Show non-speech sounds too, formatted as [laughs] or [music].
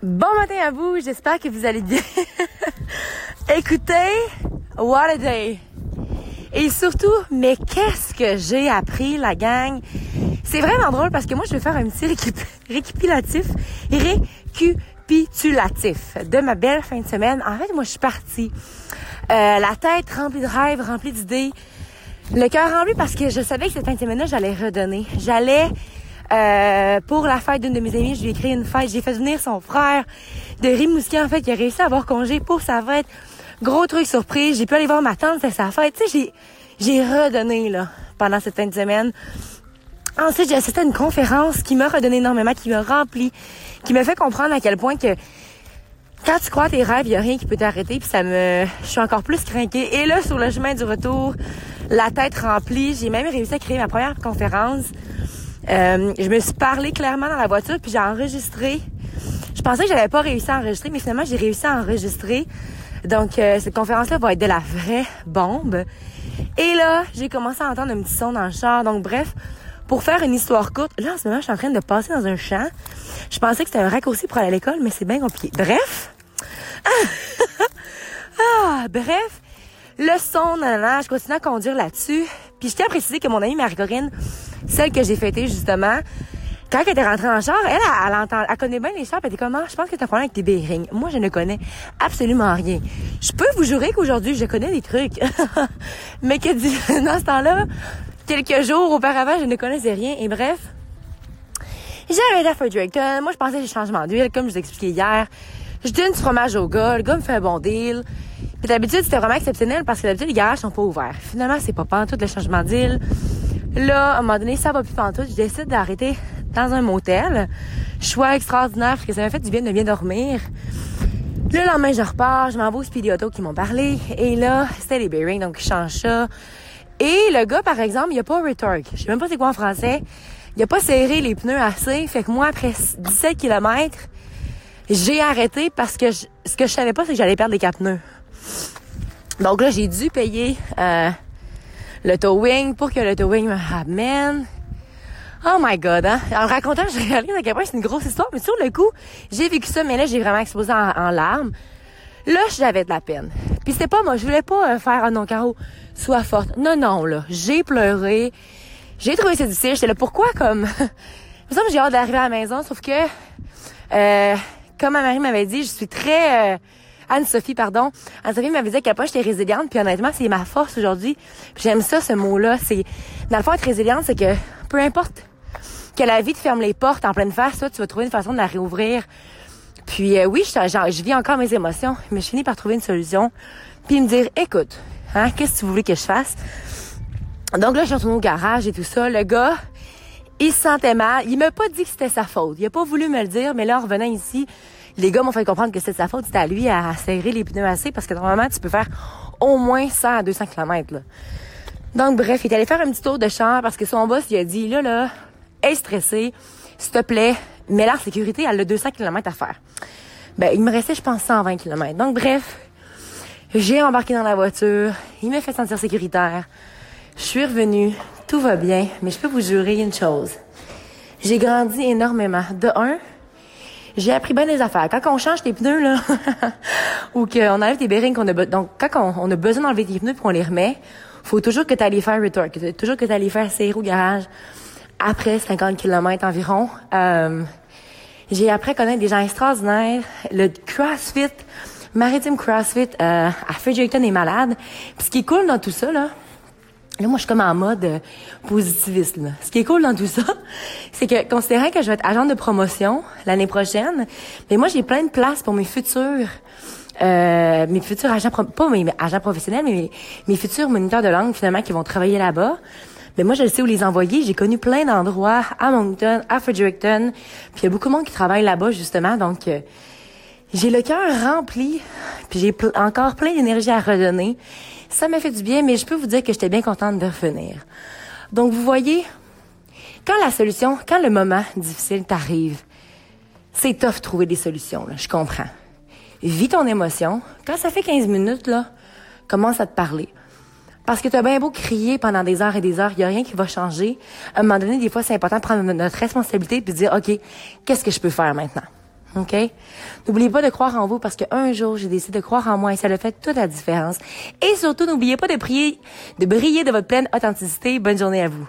Bon matin à vous, j'espère que vous allez bien. [laughs] Écoutez, what a day. Et surtout, mais qu'est-ce que j'ai appris, la gang? C'est vraiment drôle parce que moi, je vais faire un petit récapitulatif, [laughs] récapitulatif de ma belle fin de semaine. En fait, moi, je suis partie. Euh, la tête remplie de rêves, remplie d'idées. Le cœur rempli parce que je savais que cette fin de semaine-là, j'allais redonner. J'allais euh, pour la fête d'une de mes amies, je lui ai créé une fête. J'ai fait venir son frère de Rimouski, en fait, qui a réussi à avoir congé pour sa fête. Gros truc surprise. J'ai pu aller voir ma tante, c'est sa fête. Tu sais, j'ai, redonné, là, pendant cette fin de semaine. Ensuite, j'ai assisté à une conférence qui m'a redonné énormément, qui m'a rempli, qui m'a fait comprendre à quel point que quand tu crois à tes rêves, il n'y a rien qui peut t'arrêter, puis ça me... Je suis encore plus craquée. Et là, sur le chemin du retour, la tête remplie, j'ai même réussi à créer ma première conférence. Euh, je me suis parlé clairement dans la voiture, puis j'ai enregistré. Je pensais que j'avais pas réussi à enregistrer, mais finalement, j'ai réussi à enregistrer. Donc, euh, cette conférence-là va être de la vraie bombe. Et là, j'ai commencé à entendre un petit son dans le char. Donc, bref, pour faire une histoire courte, là, en ce moment, je suis en train de passer dans un champ. Je pensais que c'était un raccourci pour aller à l'école, mais c'est bien compliqué. Bref. [laughs] ah, bref. Le son, nanana, je continue à conduire là-dessus. Puis je tiens à préciser que mon amie Marie-Corinne, celle que j'ai fêtée justement, quand elle était rentrée en char, elle, elle, entend, elle connaît bien les chars, elle était comme, ah, je pense que t'as un problème avec tes bearings. Moi, je ne connais absolument rien. Je peux vous jurer qu'aujourd'hui, je connais des trucs. [laughs] Mais que [laughs] dans ce temps-là, quelques jours auparavant, je ne connaissais rien. Et bref, j'ai arrêté à Fredericton. Moi, je pensais que j'ai changement d'huile, comme je vous expliqué hier. Je donne du fromage au gars. Le gars me fait un bon deal. Puis d'habitude, c'était vraiment exceptionnel parce que d'habitude, les garages sont pas ouverts. Finalement, c'est pas tout le changement d'île. Là, à un moment donné, ça va plus tout. Je décide d'arrêter dans un motel. Choix extraordinaire parce que ça m'a fait du bien de bien dormir. Le lendemain, je repars, je m'en vais au Speedy Auto qui m'ont parlé. Et là, c'était les bearings, donc je change ça. Et le gars, par exemple, il a pas retorque. Je sais même pas c'est quoi en français. Il a pas serré les pneus assez. Fait que moi, après 17 km, j'ai arrêté parce que ce que je savais pas, c'est que j'allais perdre les quatre pneus. Donc là, j'ai dû payer euh, le towing pour que le towing me ramène. Oh my god, hein? En racontant, je réalise à quel point c'est une grosse histoire, mais sur le coup, j'ai vécu ça, mais là, j'ai vraiment explosé en, larmes. Là, j'avais de la peine. Puis c'était pas moi, je voulais pas euh, faire un non carreau soit forte. Non, non, là, j'ai pleuré. J'ai trouvé ça difficile. J'étais là, pourquoi comme... [laughs] Il me j'ai hâte d'arriver à la maison, sauf que, euh, comme ma mari m'avait dit, je suis très... Euh, Anne-Sophie, pardon. Anne-Sophie m'avait dit à quel point j'étais résiliente, puis honnêtement, c'est ma force aujourd'hui. J'aime ça, ce mot-là. C'est, dans le fond, être résiliente, c'est que peu importe que la vie te ferme les portes en pleine face, toi, tu vas trouver une façon de la réouvrir. Puis euh, oui, je, je, vis encore mes émotions, mais je finis par trouver une solution. Puis me dire, écoute, hein, qu'est-ce que tu voulais que je fasse? Donc là, je suis retournée au garage et tout ça. Le gars, il se sentait mal. Il m'a pas dit que c'était sa faute. Il a pas voulu me le dire, mais là, en revenant ici, les gars m'ont fait comprendre que c'était sa faute. C'était à lui à serrer les pneus assez parce que normalement, tu peux faire au moins 100 à 200 km. Là. Donc, bref, il est allé faire un petit tour de champ parce que son boss, il a dit, là, là, est stressé, s'il te plaît, mets la sécurité, elle a 200 km à faire. Ben, il me restait, je pense, 120 km. Donc, bref, j'ai embarqué dans la voiture, il m'a fait sentir sécuritaire. Je suis revenue, tout va bien, mais je peux vous jurer une chose. J'ai grandi énormément. De un, j'ai appris bien des affaires. Quand on change tes pneus, là, [laughs] ou qu'on enlève tes bearings qu'on a donc quand on, a besoin d'enlever tes pneus puis qu'on les remet, faut toujours que tu ailles faire retour, que toujours que tu ailles faire serrer au garage après 50 km environ. Euh, j'ai appris à connaître des gens extraordinaires. Le CrossFit, Maritime CrossFit euh, à Fredericton est malade. Puis ce qui est cool dans tout ça, là, Là, moi, je suis comme en mode euh, positiviste. Là. Ce qui est cool dans tout ça, [laughs] c'est que considérant que je vais être agent de promotion l'année prochaine, mais moi, j'ai plein de places pour mes futurs, euh, mes futurs agents, pas mes agents professionnels, mais mes, futurs moniteurs de langue finalement qui vont travailler là-bas. Mais moi, je sais où les envoyer. J'ai connu plein d'endroits à Moncton, à Fredericton, puis il y a beaucoup de monde qui travaille là-bas justement. Donc, euh, j'ai le cœur rempli, puis j'ai encore plein d'énergie à redonner. Ça m'a fait du bien, mais je peux vous dire que j'étais bien contente de revenir. Donc, vous voyez, quand la solution, quand le moment difficile t'arrive, c'est tough trouver des solutions, je comprends. Vis ton émotion. Quand ça fait 15 minutes, là, commence à te parler. Parce que tu as bien beau crier pendant des heures et des heures, il n'y a rien qui va changer. À un moment donné, des fois, c'est important de prendre notre responsabilité et de dire, OK, qu'est-ce que je peux faire maintenant? OK? N'oubliez pas de croire en vous parce qu'un jour, j'ai décidé de croire en moi et ça a fait toute la différence. Et surtout, n'oubliez pas de prier, de briller de votre pleine authenticité. Bonne journée à vous.